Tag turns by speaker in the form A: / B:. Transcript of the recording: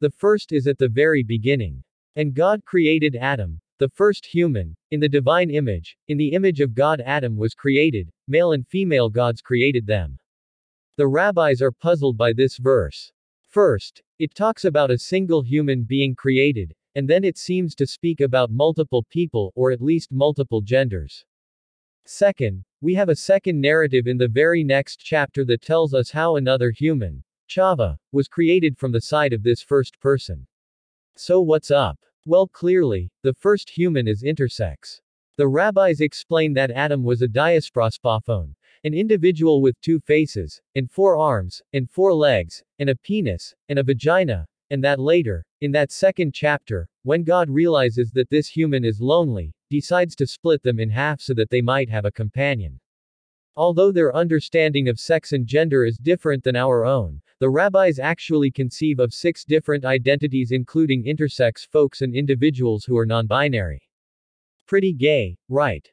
A: The first is at the very beginning. And God created Adam, the first human, in the divine image, in the image of God Adam was created, male and female gods created them. The rabbis are puzzled by this verse. First, it talks about a single human being created, and then it seems to speak about multiple people, or at least multiple genders. Second, we have a second narrative in the very next chapter that tells us how another human, Chava, was created from the side of this first person. So what's up? Well clearly, the first human is intersex. The rabbis explain that Adam was a diasprospophone, an individual with two faces, and four arms, and four legs, and a penis, and a vagina, and that later, in that second chapter, when God realizes that this human is lonely, decides to split them in half so that they might have a companion. Although their understanding of sex and gender is different than our own, the rabbis actually conceive of six different identities including intersex folks and individuals who are non-binary. Pretty gay, right?